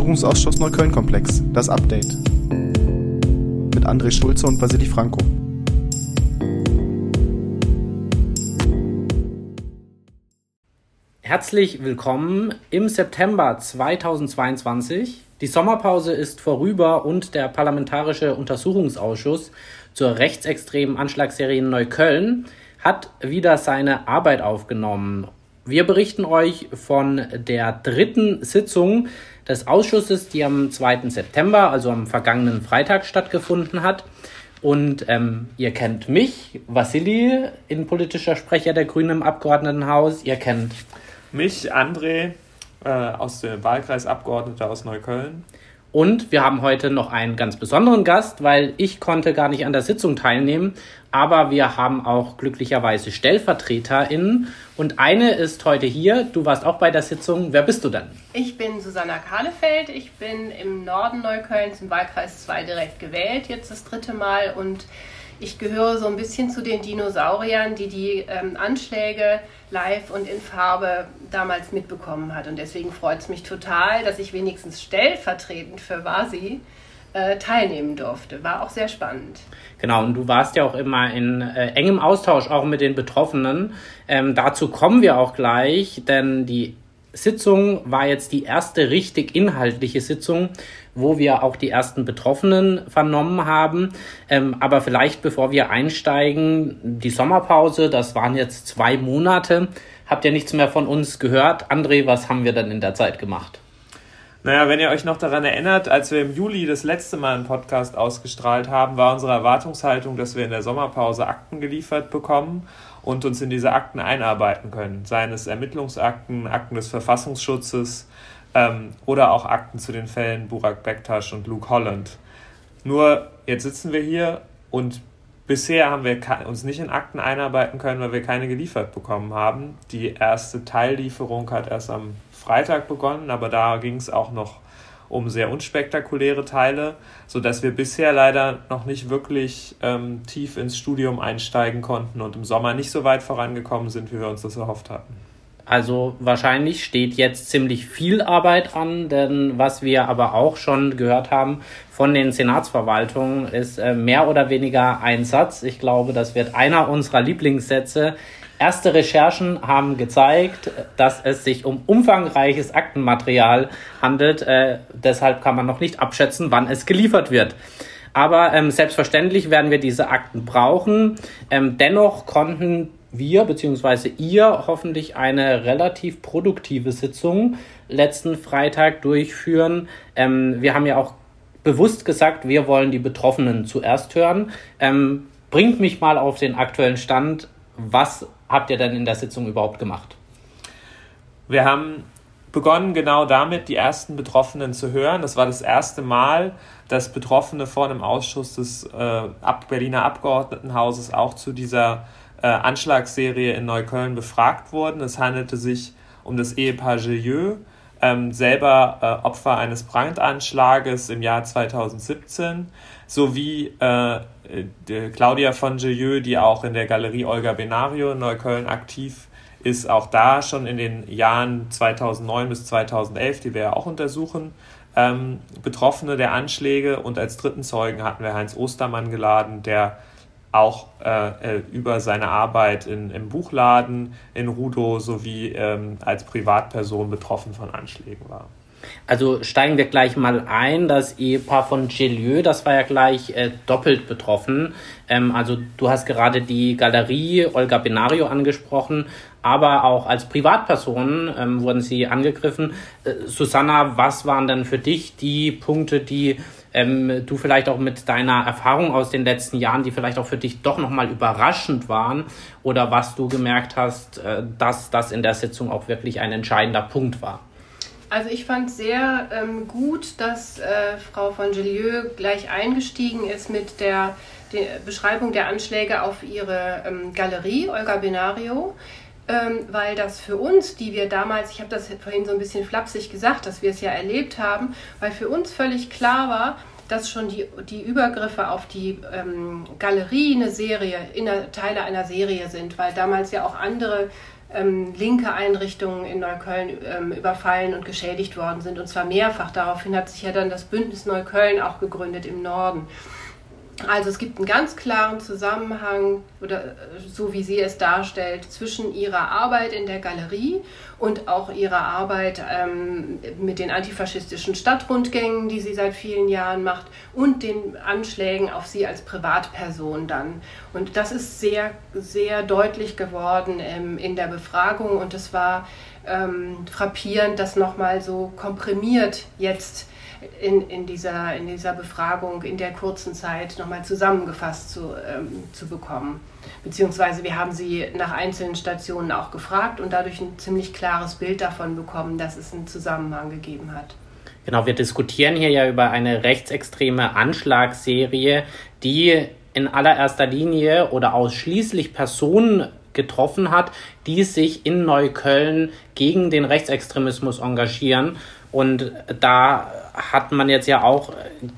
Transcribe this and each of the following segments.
Untersuchungsausschuss Neukölln-Komplex, das Update. Mit André Schulze und Vasili Franco. Herzlich willkommen im September 2022. Die Sommerpause ist vorüber und der Parlamentarische Untersuchungsausschuss zur rechtsextremen Anschlagsserie in Neukölln hat wieder seine Arbeit aufgenommen. Wir berichten euch von der dritten Sitzung des Ausschusses, die am 2. September, also am vergangenen Freitag stattgefunden hat. Und ähm, ihr kennt mich, Vassili, innenpolitischer Sprecher der Grünen im Abgeordnetenhaus. Ihr kennt mich, André, äh, aus dem Wahlkreis Abgeordneter aus Neukölln. Und wir haben heute noch einen ganz besonderen Gast, weil ich konnte gar nicht an der Sitzung teilnehmen, aber wir haben auch glücklicherweise StellvertreterInnen und eine ist heute hier. Du warst auch bei der Sitzung. Wer bist du denn? Ich bin Susanna Kahlefeld. Ich bin im Norden Neuköllns im Wahlkreis 2 direkt gewählt, jetzt das dritte Mal und ich gehöre so ein bisschen zu den Dinosauriern, die die ähm, Anschläge live und in Farbe damals mitbekommen hat. Und deswegen freut es mich total, dass ich wenigstens stellvertretend für Vasi äh, teilnehmen durfte. War auch sehr spannend. Genau, und du warst ja auch immer in äh, engem Austausch auch mit den Betroffenen. Ähm, dazu kommen wir auch gleich, denn die Sitzung war jetzt die erste richtig inhaltliche Sitzung, wo wir auch die ersten Betroffenen vernommen haben. Ähm, aber vielleicht bevor wir einsteigen, die Sommerpause, das waren jetzt zwei Monate. Habt ihr nichts mehr von uns gehört? André, was haben wir denn in der Zeit gemacht? Naja, wenn ihr euch noch daran erinnert, als wir im Juli das letzte Mal einen Podcast ausgestrahlt haben, war unsere Erwartungshaltung, dass wir in der Sommerpause Akten geliefert bekommen und uns in diese Akten einarbeiten können. Seien es Ermittlungsakten, Akten des Verfassungsschutzes ähm, oder auch Akten zu den Fällen Burak Bektasch und Luke Holland. Nur jetzt sitzen wir hier und bisher haben wir uns nicht in Akten einarbeiten können, weil wir keine geliefert bekommen haben. Die erste Teillieferung hat erst am Freitag begonnen, aber da ging es auch noch um sehr unspektakuläre Teile, sodass wir bisher leider noch nicht wirklich ähm, tief ins Studium einsteigen konnten und im Sommer nicht so weit vorangekommen sind, wie wir uns das erhofft hatten. Also wahrscheinlich steht jetzt ziemlich viel Arbeit an, denn was wir aber auch schon gehört haben von den Senatsverwaltungen ist äh, mehr oder weniger ein Satz. Ich glaube, das wird einer unserer Lieblingssätze Erste Recherchen haben gezeigt, dass es sich um umfangreiches Aktenmaterial handelt. Äh, deshalb kann man noch nicht abschätzen, wann es geliefert wird. Aber ähm, selbstverständlich werden wir diese Akten brauchen. Ähm, dennoch konnten wir bzw. ihr hoffentlich eine relativ produktive Sitzung letzten Freitag durchführen. Ähm, wir haben ja auch bewusst gesagt, wir wollen die Betroffenen zuerst hören. Ähm, bringt mich mal auf den aktuellen Stand. Was habt ihr denn in der Sitzung überhaupt gemacht? Wir haben begonnen genau damit, die ersten Betroffenen zu hören. Das war das erste Mal, dass Betroffene vor einem Ausschuss des äh, Berliner Abgeordnetenhauses auch zu dieser äh, Anschlagsserie in Neukölln befragt wurden. Es handelte sich um das Ehepaar Gillieu, ähm, selber äh, Opfer eines Brandanschlages im Jahr 2017, sowie äh, Claudia von Gillieu, die auch in der Galerie Olga Benario in Neukölln aktiv ist, auch da schon in den Jahren 2009 bis 2011, die wir ja auch untersuchen, ähm, Betroffene der Anschläge. Und als dritten Zeugen hatten wir Heinz Ostermann geladen, der auch äh, äh über seine Arbeit in, im Buchladen in Rudo sowie ähm, als Privatperson betroffen von Anschlägen war. Also steigen wir gleich mal ein. Das Ehepaar von Gelieu, das war ja gleich äh, doppelt betroffen. Ähm, also du hast gerade die Galerie Olga Benario angesprochen, aber auch als Privatperson ähm, wurden sie angegriffen. Äh, Susanna, was waren denn für dich die Punkte, die ähm, du vielleicht auch mit deiner Erfahrung aus den letzten Jahren, die vielleicht auch für dich doch nochmal überraschend waren oder was du gemerkt hast, äh, dass das in der Sitzung auch wirklich ein entscheidender Punkt war? Also ich fand sehr ähm, gut, dass äh, Frau von Gelieu gleich eingestiegen ist mit der, der Beschreibung der Anschläge auf ihre ähm, Galerie, Olga Benario, ähm, weil das für uns, die wir damals, ich habe das vorhin so ein bisschen flapsig gesagt, dass wir es ja erlebt haben, weil für uns völlig klar war, dass schon die, die Übergriffe auf die ähm, Galerie eine Serie, der, Teile einer Serie sind, weil damals ja auch andere ähm, linke Einrichtungen in Neukölln ähm, überfallen und geschädigt worden sind. Und zwar mehrfach. Daraufhin hat sich ja dann das Bündnis Neukölln auch gegründet im Norden. Also es gibt einen ganz klaren Zusammenhang, oder äh, so wie sie es darstellt, zwischen ihrer Arbeit in der Galerie und auch ihrer Arbeit ähm, mit den antifaschistischen Stadtrundgängen, die sie seit vielen Jahren macht, und den Anschlägen auf sie als Privatperson dann. Und das ist sehr, sehr deutlich geworden ähm, in der Befragung und es war ähm, frappierend, das nochmal so komprimiert jetzt in, in, dieser, in dieser Befragung in der kurzen Zeit nochmal zusammengefasst zu, ähm, zu bekommen. Beziehungsweise wir haben sie nach einzelnen Stationen auch gefragt und dadurch ein ziemlich klares Bild davon bekommen, dass es einen Zusammenhang gegeben hat. Genau, wir diskutieren hier ja über eine rechtsextreme Anschlagsserie, die in allererster Linie oder ausschließlich Personen getroffen hat, die sich in Neukölln gegen den Rechtsextremismus engagieren. Und da hat man jetzt ja auch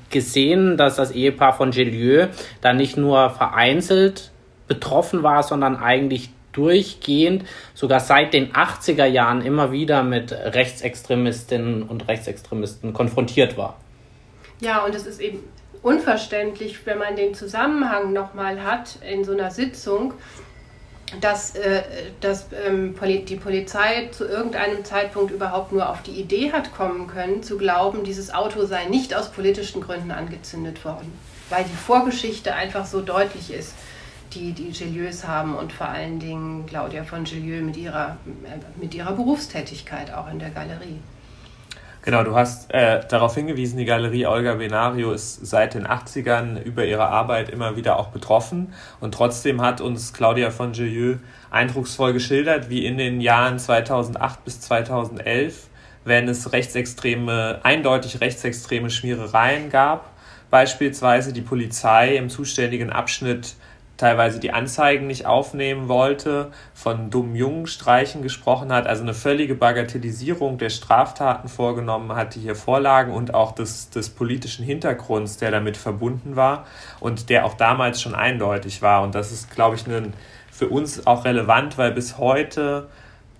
gesehen, dass das Ehepaar von Gelieu da nicht nur vereinzelt betroffen war, sondern eigentlich durchgehend, sogar seit den 80er Jahren immer wieder mit Rechtsextremistinnen und Rechtsextremisten konfrontiert war. Ja, und es ist eben unverständlich, wenn man den Zusammenhang nochmal hat in so einer Sitzung, dass, äh, dass ähm, die Polizei zu irgendeinem Zeitpunkt überhaupt nur auf die Idee hat kommen können, zu glauben, dieses Auto sei nicht aus politischen Gründen angezündet worden, weil die Vorgeschichte einfach so deutlich ist, die die Gilieus haben und vor allen Dingen Claudia von Gillieu mit ihrer, äh, mit ihrer Berufstätigkeit auch in der Galerie. Genau, du hast äh, darauf hingewiesen, die Galerie Olga Benario ist seit den 80ern über ihre Arbeit immer wieder auch betroffen. Und trotzdem hat uns Claudia von Gelieu eindrucksvoll geschildert, wie in den Jahren 2008 bis 2011, wenn es rechtsextreme, eindeutig rechtsextreme Schmierereien gab, beispielsweise die Polizei im zuständigen Abschnitt teilweise die Anzeigen nicht aufnehmen wollte, von dummen Jungenstreichen gesprochen hat, also eine völlige Bagatellisierung der Straftaten vorgenommen hat, die hier vorlagen und auch des, des politischen Hintergrunds, der damit verbunden war und der auch damals schon eindeutig war. Und das ist, glaube ich, für uns auch relevant, weil bis heute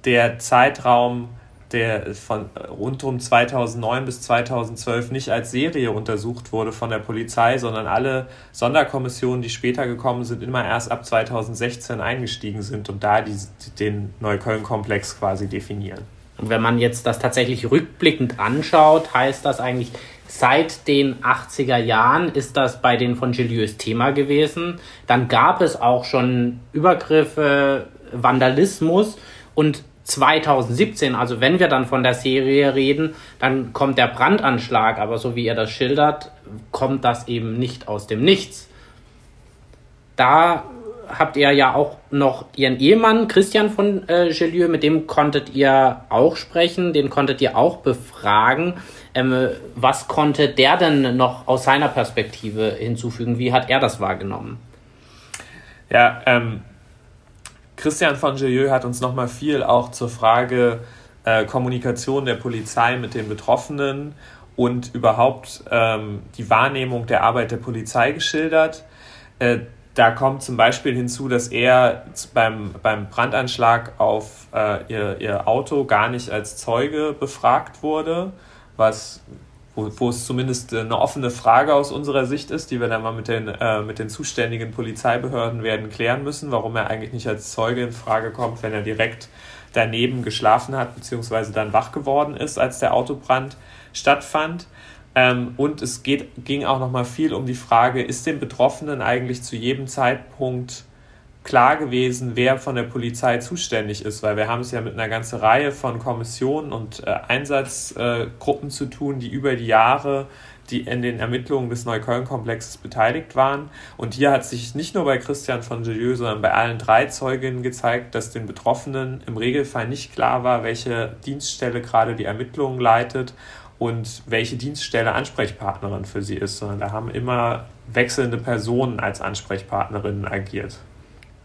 der Zeitraum der von rund um 2009 bis 2012 nicht als Serie untersucht wurde von der Polizei, sondern alle Sonderkommissionen, die später gekommen sind, immer erst ab 2016 eingestiegen sind und da die, den Neukölln-Komplex quasi definieren. Und wenn man jetzt das tatsächlich rückblickend anschaut, heißt das eigentlich, seit den 80er Jahren ist das bei den von Gilieus Thema gewesen. Dann gab es auch schon Übergriffe, Vandalismus und 2017, also wenn wir dann von der Serie reden, dann kommt der Brandanschlag, aber so wie ihr das schildert, kommt das eben nicht aus dem Nichts. Da habt ihr ja auch noch ihren Ehemann Christian von äh, Gelieu, mit dem konntet ihr auch sprechen, den konntet ihr auch befragen. Ähm, was konnte der denn noch aus seiner Perspektive hinzufügen? Wie hat er das wahrgenommen? Ja, ähm, Christian von Gelieu hat uns nochmal viel auch zur Frage äh, Kommunikation der Polizei mit den Betroffenen und überhaupt ähm, die Wahrnehmung der Arbeit der Polizei geschildert. Äh, da kommt zum Beispiel hinzu, dass er beim, beim Brandanschlag auf äh, ihr, ihr Auto gar nicht als Zeuge befragt wurde, was wo, wo es zumindest eine offene Frage aus unserer Sicht ist, die wir dann mal mit den, äh, mit den zuständigen Polizeibehörden werden klären müssen, warum er eigentlich nicht als Zeuge in Frage kommt, wenn er direkt daneben geschlafen hat, beziehungsweise dann wach geworden ist, als der Autobrand stattfand. Ähm, und es geht, ging auch nochmal viel um die Frage, ist dem Betroffenen eigentlich zu jedem Zeitpunkt klar gewesen, wer von der Polizei zuständig ist, weil wir haben es ja mit einer ganzen Reihe von Kommissionen und äh, Einsatzgruppen äh, zu tun, die über die Jahre die in den Ermittlungen des Neukölln-Komplexes beteiligt waren. Und hier hat sich nicht nur bei Christian von Gelieu, sondern bei allen drei Zeuginnen gezeigt, dass den Betroffenen im Regelfall nicht klar war, welche Dienststelle gerade die Ermittlungen leitet und welche Dienststelle Ansprechpartnerin für sie ist, sondern da haben immer wechselnde Personen als Ansprechpartnerinnen agiert.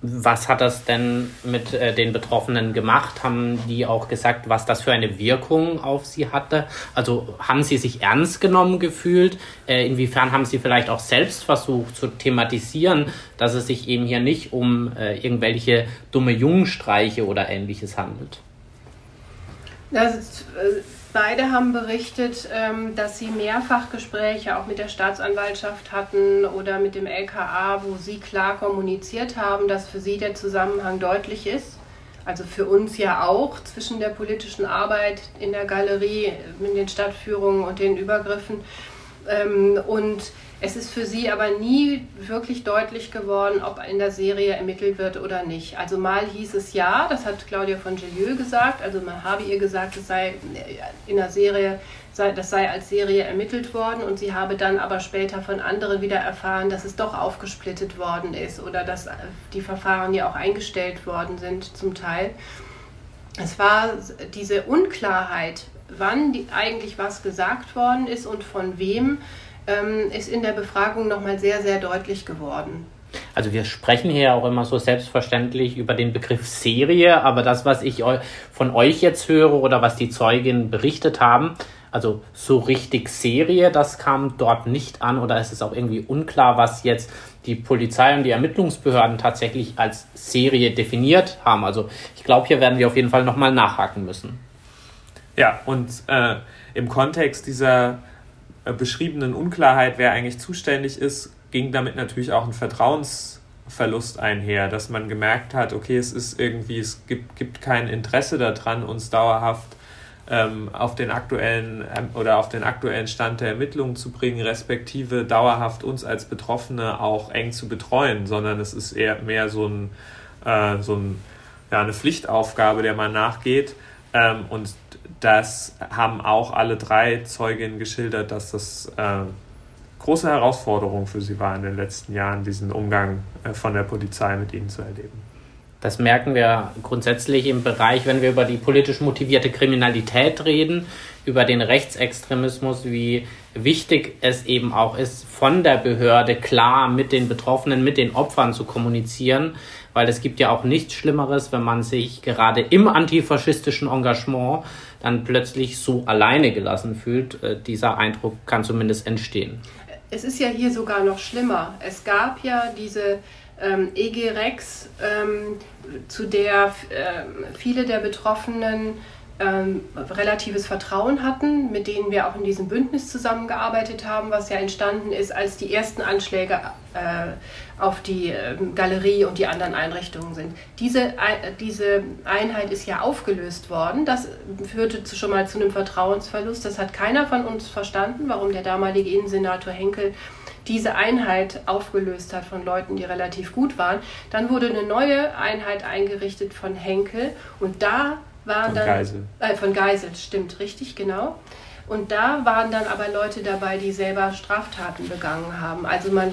Was hat das denn mit äh, den Betroffenen gemacht? Haben die auch gesagt, was das für eine Wirkung auf sie hatte? Also haben sie sich ernst genommen gefühlt? Äh, inwiefern haben sie vielleicht auch selbst versucht zu thematisieren, dass es sich eben hier nicht um äh, irgendwelche dumme Jungenstreiche oder ähnliches handelt? Das ist, äh, beide haben berichtet, ähm, dass sie mehrfach Gespräche auch mit der Staatsanwaltschaft hatten oder mit dem LKA, wo sie klar kommuniziert haben, dass für sie der Zusammenhang deutlich ist. Also für uns ja auch zwischen der politischen Arbeit in der Galerie, mit den Stadtführungen und den Übergriffen. Ähm, und es ist für sie aber nie wirklich deutlich geworden, ob in der Serie ermittelt wird oder nicht. Also mal hieß es ja, das hat Claudia von Gelieu gesagt, also man habe ihr gesagt, es sei in der Serie, das sei als Serie ermittelt worden und sie habe dann aber später von anderen wieder erfahren, dass es doch aufgesplittet worden ist oder dass die Verfahren ja auch eingestellt worden sind zum Teil. Es war diese Unklarheit, wann die, eigentlich was gesagt worden ist und von wem ähm, ist in der Befragung nochmal sehr, sehr deutlich geworden. Also wir sprechen hier auch immer so selbstverständlich über den Begriff Serie, aber das, was ich von euch jetzt höre oder was die Zeuginnen berichtet haben, also so richtig Serie, das kam dort nicht an oder es ist auch irgendwie unklar, was jetzt die Polizei und die Ermittlungsbehörden tatsächlich als Serie definiert haben. Also ich glaube, hier werden wir auf jeden Fall nochmal nachhaken müssen. Ja, und äh, im Kontext dieser beschriebenen Unklarheit, wer eigentlich zuständig ist, ging damit natürlich auch ein Vertrauensverlust einher, dass man gemerkt hat, okay, es ist irgendwie, es gibt, gibt kein Interesse daran, uns dauerhaft ähm, auf den aktuellen ähm, oder auf den aktuellen Stand der Ermittlungen zu bringen, respektive dauerhaft uns als Betroffene auch eng zu betreuen, sondern es ist eher mehr so ein, äh, so ein ja, eine Pflichtaufgabe, der man nachgeht. Ähm, und das haben auch alle drei Zeuginnen geschildert, dass das äh, große Herausforderung für sie war in den letzten Jahren, diesen Umgang äh, von der Polizei mit ihnen zu erleben. Das merken wir grundsätzlich im Bereich, wenn wir über die politisch motivierte Kriminalität reden, über den Rechtsextremismus, wie wichtig es eben auch ist, von der Behörde klar mit den Betroffenen, mit den Opfern zu kommunizieren, weil es gibt ja auch nichts Schlimmeres, wenn man sich gerade im antifaschistischen Engagement dann plötzlich so alleine gelassen fühlt. Äh, dieser Eindruck kann zumindest entstehen. Es ist ja hier sogar noch schlimmer. Es gab ja diese ähm, EG Rex, ähm, zu der äh, viele der Betroffenen ähm, relatives Vertrauen hatten, mit denen wir auch in diesem Bündnis zusammengearbeitet haben, was ja entstanden ist, als die ersten Anschläge äh, auf die äh, Galerie und die anderen Einrichtungen sind. Diese, äh, diese Einheit ist ja aufgelöst worden. Das führte zu, schon mal zu einem Vertrauensverlust. Das hat keiner von uns verstanden, warum der damalige Innensenator Henkel diese Einheit aufgelöst hat von Leuten, die relativ gut waren. Dann wurde eine neue Einheit eingerichtet von Henkel und da waren von dann Geisel. Äh, von Geisel, stimmt, richtig, genau. Und da waren dann aber Leute dabei, die selber Straftaten begangen haben. Also man,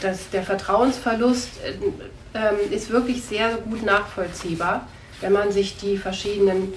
das, der Vertrauensverlust äh, äh, ist wirklich sehr gut nachvollziehbar, wenn man sich die verschiedenen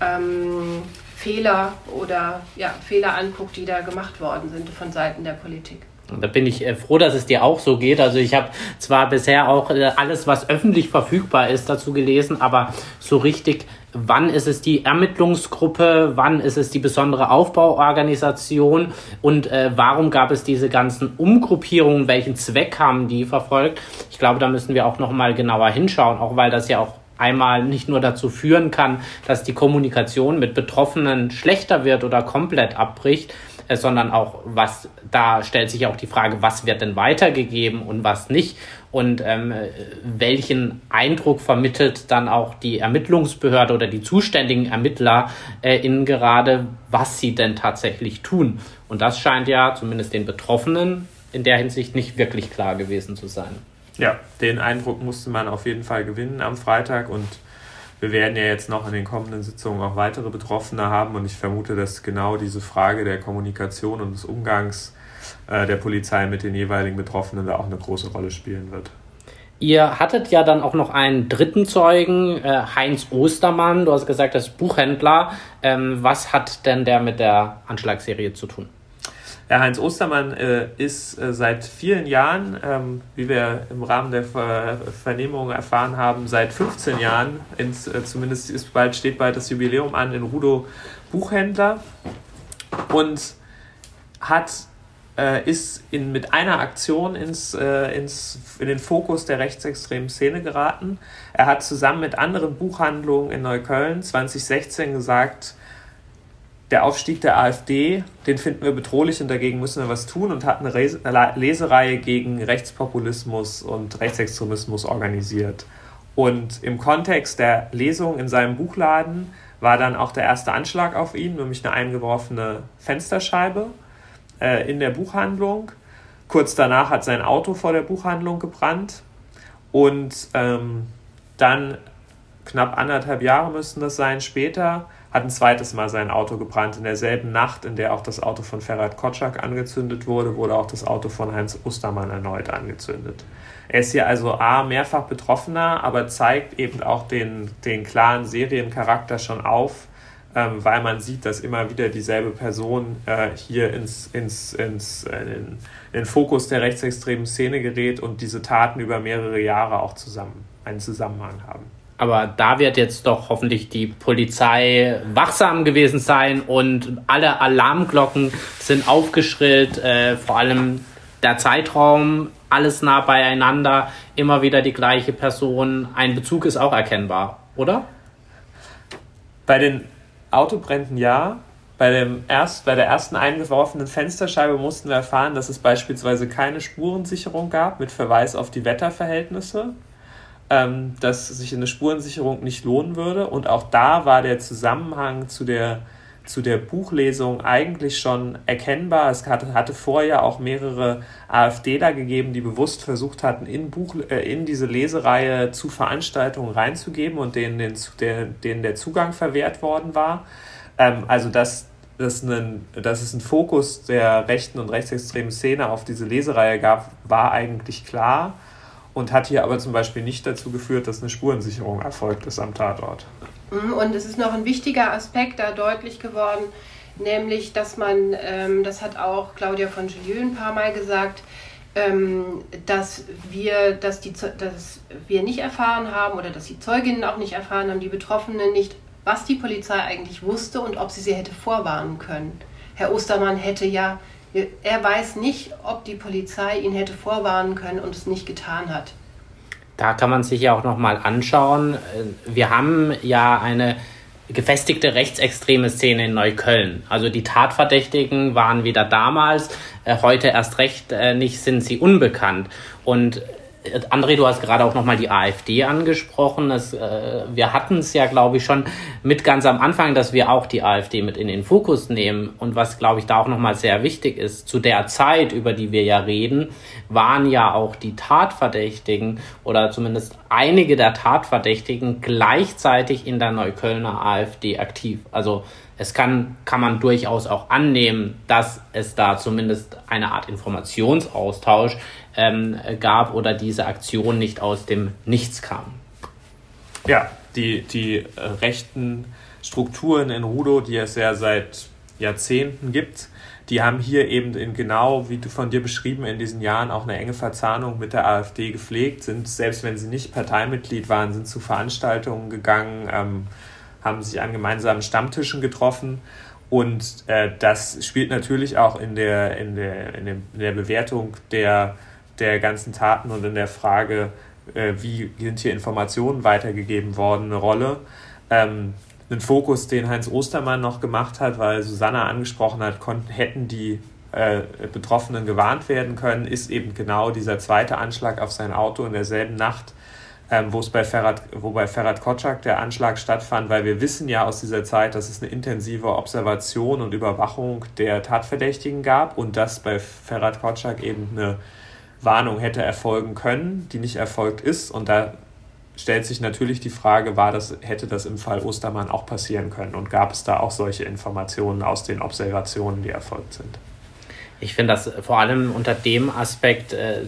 ähm, Fehler oder ja, Fehler anguckt, die da gemacht worden sind von Seiten der Politik. Da bin ich äh, froh, dass es dir auch so geht. Also ich habe zwar bisher auch äh, alles, was öffentlich verfügbar ist, dazu gelesen, aber so richtig, wann ist es die Ermittlungsgruppe, wann ist es die besondere Aufbauorganisation und äh, warum gab es diese ganzen Umgruppierungen, welchen Zweck haben die verfolgt? Ich glaube, da müssen wir auch noch mal genauer hinschauen, auch weil das ja auch einmal nicht nur dazu führen kann, dass die Kommunikation mit Betroffenen schlechter wird oder komplett abbricht, sondern auch, was, da stellt sich auch die Frage, was wird denn weitergegeben und was nicht und ähm, welchen Eindruck vermittelt dann auch die Ermittlungsbehörde oder die zuständigen Ermittler äh, in gerade, was sie denn tatsächlich tun. Und das scheint ja zumindest den Betroffenen in der Hinsicht nicht wirklich klar gewesen zu sein. Ja, den Eindruck musste man auf jeden Fall gewinnen am Freitag und wir werden ja jetzt noch in den kommenden Sitzungen auch weitere Betroffene haben und ich vermute, dass genau diese Frage der Kommunikation und des Umgangs äh, der Polizei mit den jeweiligen Betroffenen da auch eine große Rolle spielen wird. Ihr hattet ja dann auch noch einen dritten Zeugen, äh, Heinz Ostermann. Du hast gesagt, das ist Buchhändler. Ähm, was hat denn der mit der Anschlagsserie zu tun? Der Heinz Ostermann äh, ist äh, seit vielen Jahren, ähm, wie wir im Rahmen der Ver Vernehmung erfahren haben, seit 15 Jahren, ins, äh, zumindest ist bald, steht bald das Jubiläum an, in Rudo Buchhändler und hat, äh, ist in, mit einer Aktion ins, äh, ins, in den Fokus der rechtsextremen Szene geraten. Er hat zusammen mit anderen Buchhandlungen in Neukölln 2016 gesagt, der Aufstieg der AfD, den finden wir bedrohlich und dagegen müssen wir was tun und hat eine Lesereihe gegen Rechtspopulismus und Rechtsextremismus organisiert. Und im Kontext der Lesung in seinem Buchladen war dann auch der erste Anschlag auf ihn, nämlich eine eingeworfene Fensterscheibe äh, in der Buchhandlung. Kurz danach hat sein Auto vor der Buchhandlung gebrannt und ähm, dann knapp anderthalb Jahre müssten das sein später hat ein zweites Mal sein Auto gebrannt. In derselben Nacht, in der auch das Auto von Ferhat Kotschak angezündet wurde, wurde auch das Auto von Heinz Ostermann erneut angezündet. Er ist hier also A, mehrfach Betroffener, aber zeigt eben auch den, den klaren Seriencharakter schon auf, ähm, weil man sieht, dass immer wieder dieselbe Person äh, hier ins, ins, ins, äh, in, in den Fokus der rechtsextremen Szene gerät und diese Taten über mehrere Jahre auch zusammen einen Zusammenhang haben. Aber da wird jetzt doch hoffentlich die Polizei wachsam gewesen sein und alle Alarmglocken sind aufgeschrillt. Äh, vor allem der Zeitraum, alles nah beieinander, immer wieder die gleiche Person. Ein Bezug ist auch erkennbar, oder? Bei den Autobränden ja. Bei, dem erst, bei der ersten eingeworfenen Fensterscheibe mussten wir erfahren, dass es beispielsweise keine Spurensicherung gab mit Verweis auf die Wetterverhältnisse ähm, dass sich eine Spurensicherung nicht lohnen würde. Und auch da war der Zusammenhang zu der, zu der Buchlesung eigentlich schon erkennbar. Es hatte, hatte vorher auch mehrere AfDler gegeben, die bewusst versucht hatten, in, Buch, äh, in diese Lesereihe zu Veranstaltungen reinzugeben und denen, den, der, denen der Zugang verwehrt worden war. Ähm, also dass, dass, einen, dass es einen Fokus der rechten und rechtsextremen Szene auf diese Lesereihe gab, war eigentlich klar und hat hier aber zum Beispiel nicht dazu geführt, dass eine Spurensicherung erfolgt ist am Tatort. Mhm, und es ist noch ein wichtiger Aspekt da deutlich geworden, nämlich, dass man, ähm, das hat auch Claudia von Gillieu ein paar Mal gesagt, ähm, dass wir, dass, die, dass wir nicht erfahren haben oder dass die Zeuginnen auch nicht erfahren haben, die Betroffenen nicht, was die Polizei eigentlich wusste und ob sie sie hätte vorwarnen können. Herr Ostermann hätte ja er weiß nicht, ob die Polizei ihn hätte vorwarnen können und es nicht getan hat. Da kann man sich ja auch noch mal anschauen. Wir haben ja eine gefestigte rechtsextreme Szene in Neukölln. Also die Tatverdächtigen waren wieder damals, äh, heute erst recht äh, nicht, sind sie unbekannt. Und André, du hast gerade auch nochmal die AfD angesprochen. Das, äh, wir hatten es ja, glaube ich, schon mit ganz am Anfang, dass wir auch die AfD mit in den Fokus nehmen. Und was, glaube ich, da auch nochmal sehr wichtig ist, zu der Zeit, über die wir ja reden, waren ja auch die Tatverdächtigen oder zumindest einige der Tatverdächtigen gleichzeitig in der Neuköllner AfD aktiv. Also es kann, kann man durchaus auch annehmen, dass es da zumindest eine Art Informationsaustausch ähm, gab oder diese Aktion nicht aus dem Nichts kam. Ja, die, die äh, rechten Strukturen in Rudo, die es ja seit Jahrzehnten gibt, die haben hier eben in genau, wie du von dir beschrieben, in diesen Jahren auch eine enge Verzahnung mit der AfD gepflegt, sind, selbst wenn sie nicht Parteimitglied waren, sind zu Veranstaltungen gegangen, ähm, haben sich an gemeinsamen Stammtischen getroffen. Und äh, das spielt natürlich auch in der, in der, in, dem, in der Bewertung der der ganzen Taten und in der Frage, äh, wie sind hier Informationen weitergegeben worden, eine Rolle. Ähm, ein Fokus, den Heinz Ostermann noch gemacht hat, weil Susanna angesprochen hat, konnten, hätten die äh, Betroffenen gewarnt werden können, ist eben genau dieser zweite Anschlag auf sein Auto in derselben Nacht, ähm, wo es bei Ferhat, wo bei Kotschak der Anschlag stattfand, weil wir wissen ja aus dieser Zeit, dass es eine intensive Observation und Überwachung der Tatverdächtigen gab und dass bei Ferhat Kotschak eben eine Warnung hätte erfolgen können, die nicht erfolgt ist. Und da stellt sich natürlich die Frage, war das, hätte das im Fall Ostermann auch passieren können? Und gab es da auch solche Informationen aus den Observationen, die erfolgt sind? Ich finde das vor allem unter dem Aspekt äh,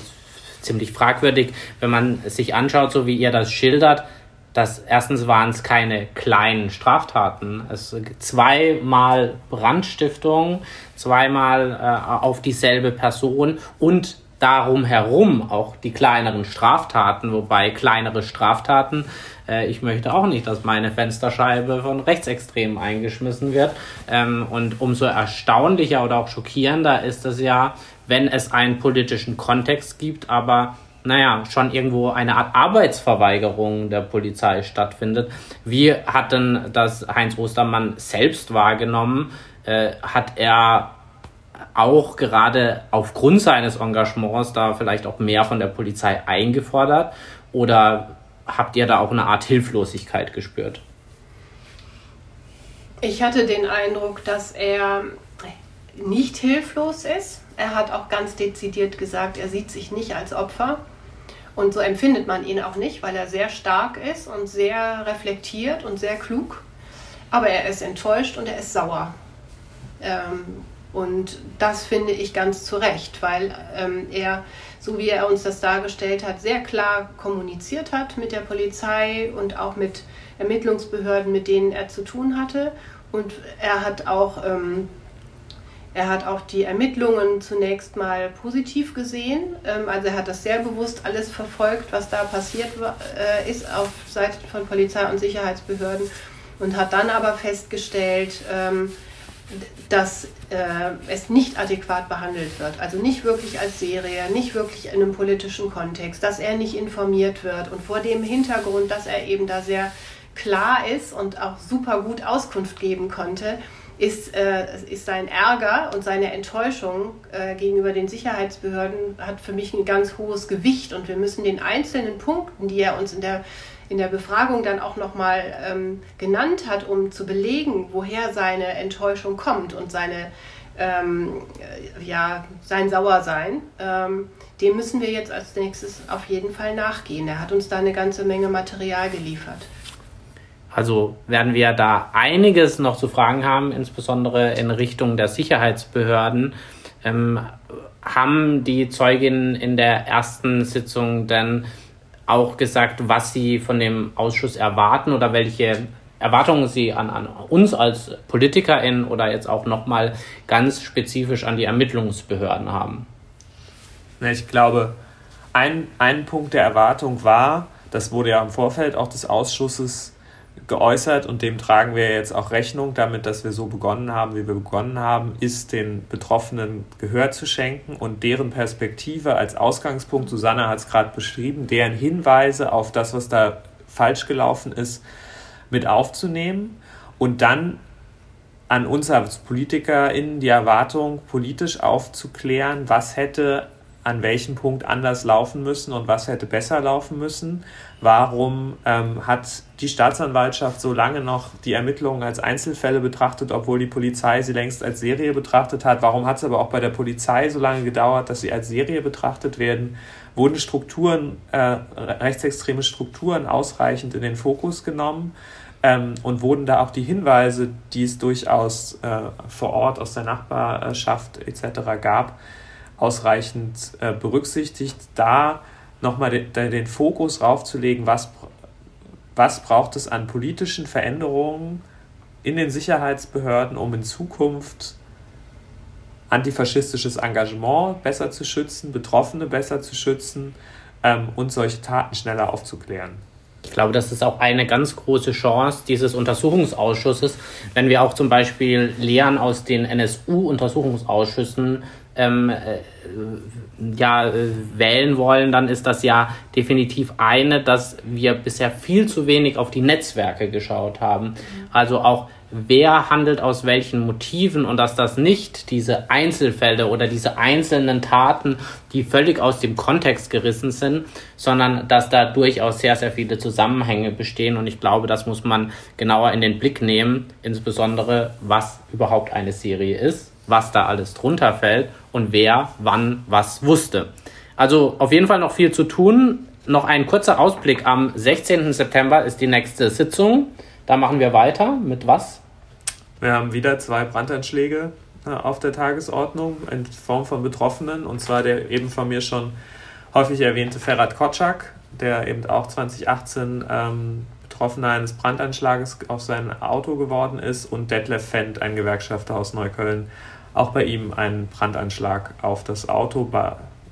ziemlich fragwürdig, wenn man sich anschaut, so wie ihr das schildert. dass erstens waren es keine kleinen Straftaten. Es zweimal Brandstiftung, zweimal äh, auf dieselbe Person und darum herum auch die kleineren Straftaten, wobei kleinere Straftaten, äh, ich möchte auch nicht, dass meine Fensterscheibe von Rechtsextremen eingeschmissen wird. Ähm, und umso erstaunlicher oder auch schockierender ist es ja, wenn es einen politischen Kontext gibt, aber naja, schon irgendwo eine Art Arbeitsverweigerung der Polizei stattfindet. Wie hat denn das Heinz Ostermann selbst wahrgenommen? Äh, hat er auch gerade aufgrund seines Engagements da vielleicht auch mehr von der Polizei eingefordert? Oder habt ihr da auch eine Art Hilflosigkeit gespürt? Ich hatte den Eindruck, dass er nicht hilflos ist. Er hat auch ganz dezidiert gesagt, er sieht sich nicht als Opfer. Und so empfindet man ihn auch nicht, weil er sehr stark ist und sehr reflektiert und sehr klug. Aber er ist enttäuscht und er ist sauer. Ähm, und das finde ich ganz zu Recht, weil ähm, er, so wie er uns das dargestellt hat, sehr klar kommuniziert hat mit der Polizei und auch mit Ermittlungsbehörden, mit denen er zu tun hatte. Und er hat auch ähm, er hat auch die Ermittlungen zunächst mal positiv gesehen. Ähm, also er hat das sehr bewusst alles verfolgt, was da passiert äh, ist auf Seiten von Polizei und Sicherheitsbehörden und hat dann aber festgestellt, ähm, dass äh, es nicht adäquat behandelt wird. Also nicht wirklich als Serie, nicht wirklich in einem politischen Kontext, dass er nicht informiert wird und vor dem Hintergrund, dass er eben da sehr klar ist und auch super gut Auskunft geben konnte, ist, äh, ist sein Ärger und seine Enttäuschung äh, gegenüber den Sicherheitsbehörden hat für mich ein ganz hohes Gewicht und wir müssen den einzelnen Punkten, die er uns in der, in der Befragung dann auch nochmal ähm, genannt hat, um zu belegen, woher seine Enttäuschung kommt und seine, ähm, ja, sein Sauersein, ähm, dem müssen wir jetzt als nächstes auf jeden Fall nachgehen. Er hat uns da eine ganze Menge Material geliefert. Also werden wir da einiges noch zu fragen haben, insbesondere in Richtung der Sicherheitsbehörden. Ähm, haben die Zeuginnen in der ersten Sitzung denn auch gesagt, was sie von dem Ausschuss erwarten oder welche Erwartungen sie an, an uns als PolitikerInnen oder jetzt auch nochmal ganz spezifisch an die Ermittlungsbehörden haben? Ich glaube, ein, ein Punkt der Erwartung war, das wurde ja im Vorfeld auch des Ausschusses geäußert und dem tragen wir jetzt auch Rechnung damit, dass wir so begonnen haben, wie wir begonnen haben, ist den Betroffenen Gehör zu schenken und deren Perspektive als Ausgangspunkt, Susanne hat es gerade beschrieben, deren Hinweise auf das, was da falsch gelaufen ist, mit aufzunehmen und dann an uns als PolitikerInnen die Erwartung politisch aufzuklären, was hätte an welchem Punkt anders laufen müssen und was hätte besser laufen müssen. Warum ähm, hat die Staatsanwaltschaft so lange noch die Ermittlungen als Einzelfälle betrachtet, obwohl die Polizei sie längst als Serie betrachtet hat? Warum hat es aber auch bei der Polizei so lange gedauert, dass sie als Serie betrachtet werden? Wurden Strukturen, äh, rechtsextreme Strukturen ausreichend in den Fokus genommen? Ähm, und wurden da auch die Hinweise, die es durchaus äh, vor Ort aus der Nachbarschaft etc. gab, ausreichend äh, berücksichtigt, da nochmal den, den Fokus raufzulegen, was, was braucht es an politischen Veränderungen in den Sicherheitsbehörden, um in Zukunft antifaschistisches Engagement besser zu schützen, Betroffene besser zu schützen ähm, und solche Taten schneller aufzuklären. Ich glaube, das ist auch eine ganz große Chance dieses Untersuchungsausschusses, wenn wir auch zum Beispiel Lehren aus den NSU-Untersuchungsausschüssen ähm, äh, ja, äh, wählen wollen, dann ist das ja definitiv eine, dass wir bisher viel zu wenig auf die Netzwerke geschaut haben. Also auch wer handelt aus welchen Motiven und dass das nicht diese Einzelfälle oder diese einzelnen Taten, die völlig aus dem Kontext gerissen sind, sondern dass da durchaus sehr, sehr viele Zusammenhänge bestehen. Und ich glaube, das muss man genauer in den Blick nehmen, insbesondere was überhaupt eine Serie ist was da alles drunter fällt und wer wann was wusste. Also auf jeden Fall noch viel zu tun. Noch ein kurzer Ausblick. Am 16. September ist die nächste Sitzung. Da machen wir weiter. Mit was? Wir haben wieder zwei Brandanschläge äh, auf der Tagesordnung in Form von Betroffenen. Und zwar der eben von mir schon häufig erwähnte Ferhat Kotschak, der eben auch 2018 ähm, Betroffener eines Brandanschlages auf sein Auto geworden ist und Detlef Fendt, ein Gewerkschafter aus Neukölln, auch bei ihm ein Brandanschlag auf das Auto.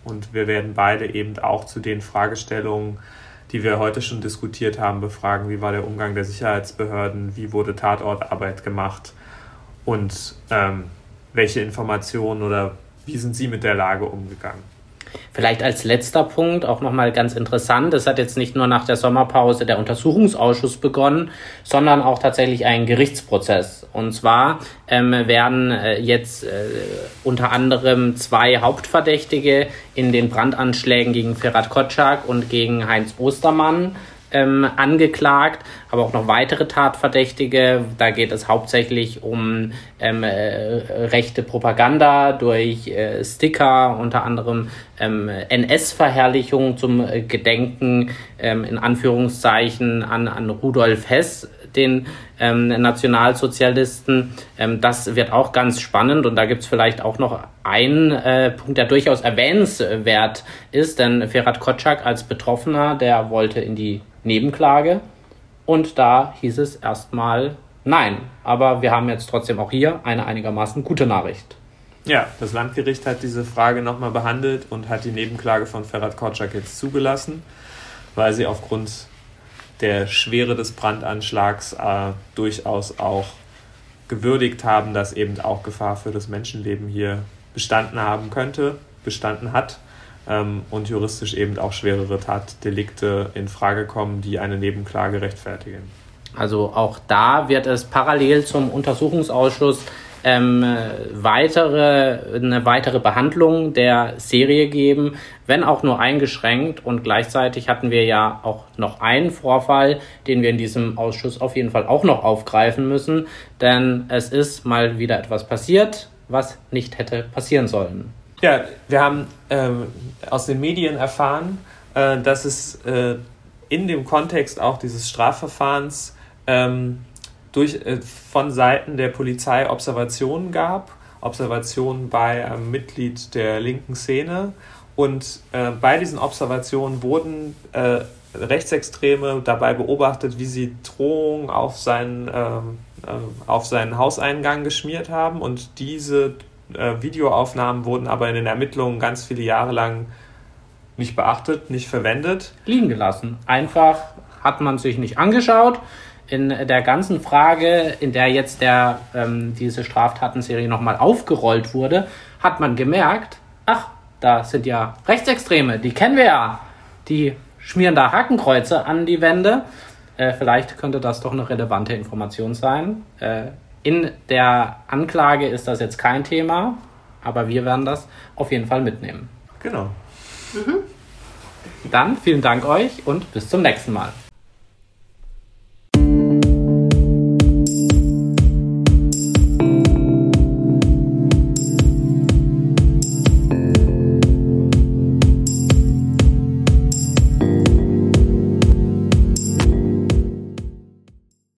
Und wir werden beide eben auch zu den Fragestellungen, die wir heute schon diskutiert haben, befragen. Wie war der Umgang der Sicherheitsbehörden? Wie wurde Tatortarbeit gemacht? Und ähm, welche Informationen oder wie sind Sie mit der Lage umgegangen? Vielleicht als letzter Punkt auch nochmal ganz interessant. Es hat jetzt nicht nur nach der Sommerpause der Untersuchungsausschuss begonnen, sondern auch tatsächlich ein Gerichtsprozess. Und zwar ähm, werden äh, jetzt äh, unter anderem zwei Hauptverdächtige in den Brandanschlägen gegen Ferhat Kotschak und gegen Heinz Ostermann ähm, angeklagt, aber auch noch weitere Tatverdächtige. Da geht es hauptsächlich um ähm, äh, rechte Propaganda durch äh, Sticker, unter anderem ähm, NS-Verherrlichung zum äh, Gedenken ähm, in Anführungszeichen an, an Rudolf Hess, den ähm, Nationalsozialisten. Ähm, das wird auch ganz spannend und da gibt es vielleicht auch noch einen äh, Punkt, der durchaus erwähnenswert ist, denn Ferhat Kotschak als Betroffener, der wollte in die Nebenklage und da hieß es erstmal nein. Aber wir haben jetzt trotzdem auch hier eine einigermaßen gute Nachricht. Ja, das Landgericht hat diese Frage nochmal behandelt und hat die Nebenklage von Ferhat Kotschak jetzt zugelassen, weil sie aufgrund der Schwere des Brandanschlags äh, durchaus auch gewürdigt haben, dass eben auch Gefahr für das Menschenleben hier bestanden haben könnte, bestanden hat und juristisch eben auch schwerere Tatdelikte in Frage kommen, die eine Nebenklage rechtfertigen. Also auch da wird es parallel zum Untersuchungsausschuss ähm, weitere, eine weitere Behandlung der Serie geben, wenn auch nur eingeschränkt. Und gleichzeitig hatten wir ja auch noch einen Vorfall, den wir in diesem Ausschuss auf jeden Fall auch noch aufgreifen müssen, denn es ist mal wieder etwas passiert, was nicht hätte passieren sollen. Ja, wir haben ähm, aus den Medien erfahren, äh, dass es äh, in dem Kontext auch dieses Strafverfahrens ähm, durch, äh, von Seiten der Polizei Observationen gab. Observationen bei einem Mitglied der linken Szene. Und äh, bei diesen Observationen wurden äh, Rechtsextreme dabei beobachtet, wie sie Drohungen auf seinen, ähm, äh, auf seinen Hauseingang geschmiert haben. Und diese äh, Videoaufnahmen wurden aber in den Ermittlungen ganz viele Jahre lang nicht beachtet, nicht verwendet. Liegen gelassen. Einfach hat man sich nicht angeschaut. In der ganzen Frage, in der jetzt der, ähm, diese Straftatenserie nochmal aufgerollt wurde, hat man gemerkt, ach, da sind ja Rechtsextreme, die kennen wir ja. Die schmieren da Hakenkreuze an die Wände. Äh, vielleicht könnte das doch eine relevante Information sein. Äh, in der Anklage ist das jetzt kein Thema, aber wir werden das auf jeden Fall mitnehmen. Genau. Mhm. Dann vielen Dank euch und bis zum nächsten Mal.